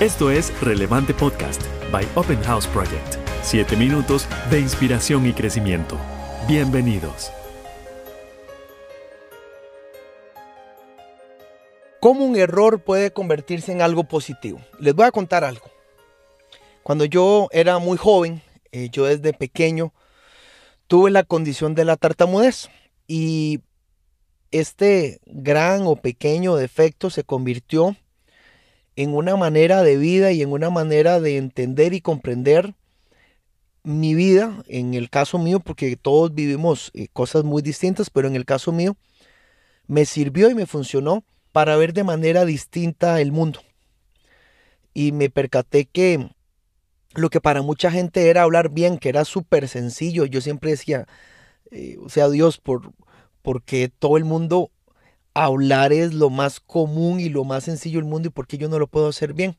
Esto es Relevante Podcast by Open House Project. Siete minutos de inspiración y crecimiento. Bienvenidos. ¿Cómo un error puede convertirse en algo positivo? Les voy a contar algo. Cuando yo era muy joven, eh, yo desde pequeño tuve la condición de la tartamudez y este gran o pequeño defecto se convirtió en una manera de vida y en una manera de entender y comprender mi vida, en el caso mío, porque todos vivimos eh, cosas muy distintas, pero en el caso mío, me sirvió y me funcionó para ver de manera distinta el mundo. Y me percaté que lo que para mucha gente era hablar bien, que era súper sencillo, yo siempre decía, eh, o sea, Dios, por, porque todo el mundo hablar es lo más común y lo más sencillo del mundo y por qué yo no lo puedo hacer bien.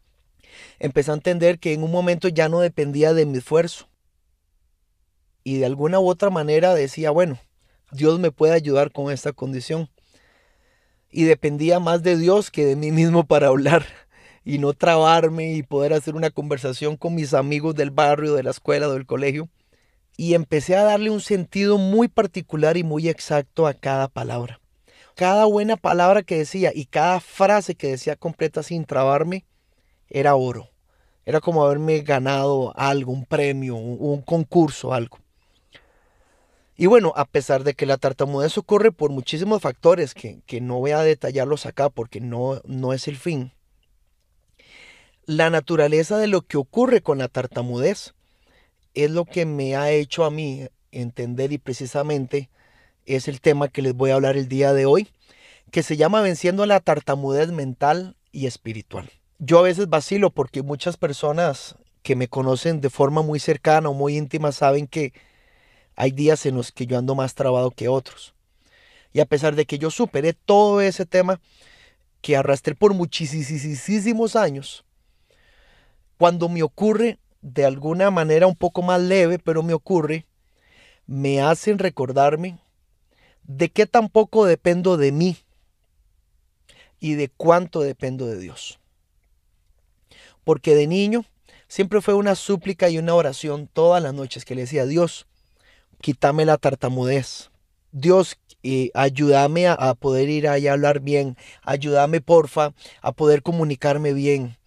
Empecé a entender que en un momento ya no dependía de mi esfuerzo. Y de alguna u otra manera decía, bueno, Dios me puede ayudar con esta condición. Y dependía más de Dios que de mí mismo para hablar y no trabarme y poder hacer una conversación con mis amigos del barrio, de la escuela, del colegio. Y empecé a darle un sentido muy particular y muy exacto a cada palabra cada buena palabra que decía y cada frase que decía completa sin trabarme era oro. Era como haberme ganado algo, un premio, un, concurso, algo. Y bueno, a pesar de que la tartamudez ocurre por muchísimos factores que, no voy a detallarlos acá porque no, no es el fin, la naturaleza de lo que ocurre con la tartamudez es lo que me ha hecho a mí entender y precisamente es el tema que les voy a hablar el día de hoy, que se llama Venciendo la tartamudez mental y espiritual. Yo a veces vacilo porque muchas personas que me conocen de forma muy cercana o muy íntima saben que hay días en los que yo ando más trabado que otros. Y a pesar de que yo superé todo ese tema que arrastré por muchísimos años, cuando me ocurre de alguna manera un poco más leve, pero me ocurre, me hacen recordarme de qué tampoco dependo de mí y de cuánto dependo de Dios. Porque de niño siempre fue una súplica y una oración todas las noches que le decía, Dios, quítame la tartamudez. Dios, eh, ayúdame a, poder ir allá a hablar bien. Ayúdame, porfa, a poder comunicarme bien.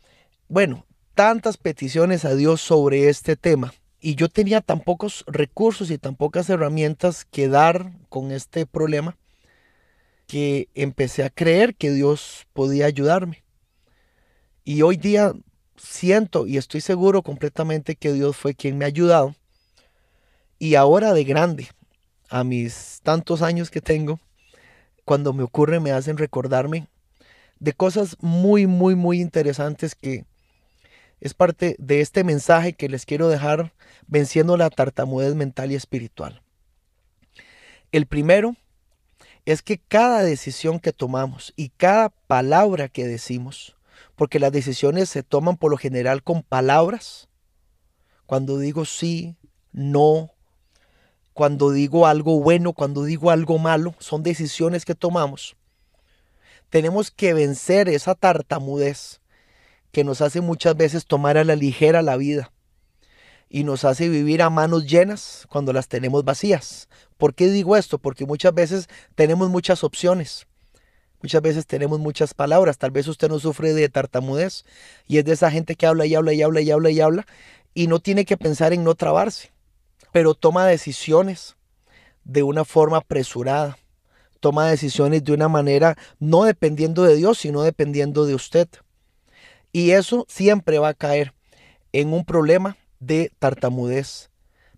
Bueno, tantas peticiones a Dios sobre este tema y yo tenía tan pocos recursos y tan pocas herramientas que dar con este problema que empecé a creer que Dios podía ayudarme. Y hoy día siento y estoy seguro completamente que Dios fue quien me ha ayudado. Y ahora de grande, a mis tantos años que tengo, cuando me ocurre me hacen recordarme de cosas muy, muy, muy interesantes que es parte de este mensaje que les quiero dejar venciendo la tartamudez mental y espiritual. El primero es que cada decisión que tomamos y cada palabra que decimos, porque las decisiones se toman por lo general con palabras, cuando digo sí, no, cuando digo algo bueno, cuando digo algo malo, son decisiones que tomamos. Tenemos que vencer esa tartamudez que nos hace muchas veces tomar a la ligera la vida y nos hace vivir a manos llenas cuando las tenemos vacías. ¿Por qué digo esto? Porque muchas veces tenemos muchas opciones. Muchas veces tenemos muchas palabras. Tal vez usted no sufre de tartamudez y es de esa gente que habla y habla y habla y habla y habla y no tiene que pensar en no trabarse, pero toma decisiones de una forma apresurada. Toma decisiones de una manera no dependiendo de Dios, sino dependiendo de usted. Y eso siempre va a caer en un problema de tartamudez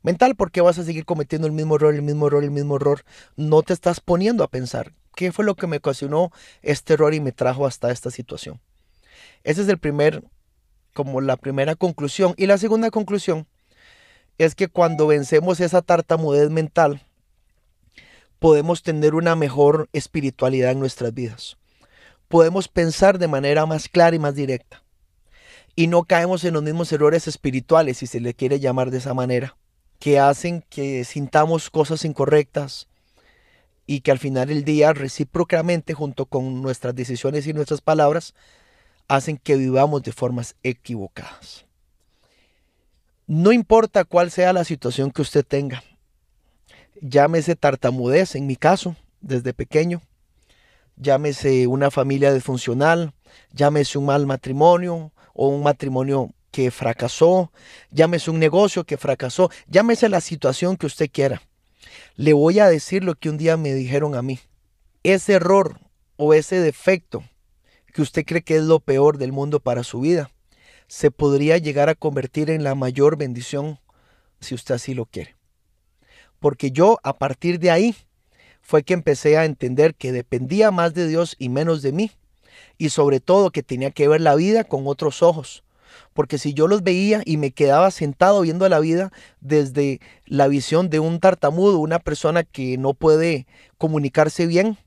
mental porque vas a seguir cometiendo el mismo error, el mismo error, el mismo error. No te estás poniendo a pensar qué fue lo que me ocasionó este error y me trajo hasta esta situación. Ese es el primer, como la primera conclusión. Y la segunda conclusión es que cuando vencemos esa tartamudez mental, podemos tener una mejor espiritualidad en nuestras vidas. Podemos pensar de manera más clara y más directa y no caemos en los mismos errores espirituales, si se le quiere llamar de esa manera, que hacen que sintamos cosas incorrectas y que al final del día, recíprocamente, junto con nuestras decisiones y nuestras palabras, hacen que vivamos de formas equivocadas. No importa cuál sea la situación que usted tenga, llámese tartamudez en mi caso, desde pequeño, llámese una familia disfuncional, llámese un mal matrimonio o un matrimonio que fracasó, llámese un negocio que fracasó, llámese la situación que usted quiera. Le voy a decir lo que un día me dijeron a mí. Ese error o ese defecto que usted cree que es lo peor del mundo para su vida, se podría llegar a convertir en la mayor bendición si usted así lo quiere. Porque yo a partir de ahí fue que empecé a entender que dependía más de Dios y menos de mí. Y sobre todo que tenía que ver la vida con otros ojos. Porque si yo los veía y me quedaba sentado viendo la vida desde la visión de un tartamudo, una persona que no puede comunicarse bien,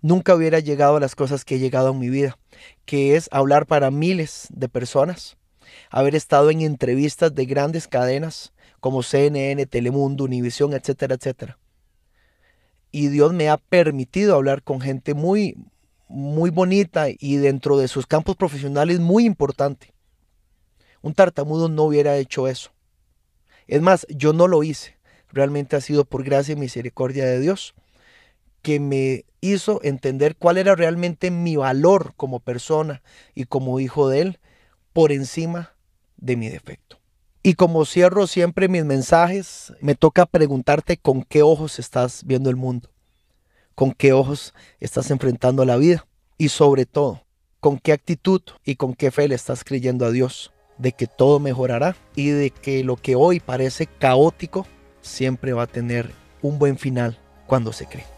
nunca hubiera llegado a las cosas que he llegado en mi vida, que es hablar para miles de personas, haber estado en entrevistas de grandes cadenas como CNN, Telemundo, Univisión, etcétera, etcétera y Dios me ha permitido hablar con gente muy, muy bonita y dentro de sus campos profesionales muy importante. Un tartamudo no hubiera hecho eso. Es más, yo no lo hice. Realmente ha sido por gracia y misericordia de Dios que me hizo entender cuál era realmente mi valor como persona y como hijo de Él por encima de mi defecto. Y como cierro siempre mis mensajes, me toca preguntarte con qué ojos estás viendo el mundo, con qué ojos estás enfrentando la vida y sobre todo, con qué actitud y con qué fe le estás creyendo a Dios de que todo mejorará y de que lo que hoy parece caótico siempre va a tener un buen final cuando se cree.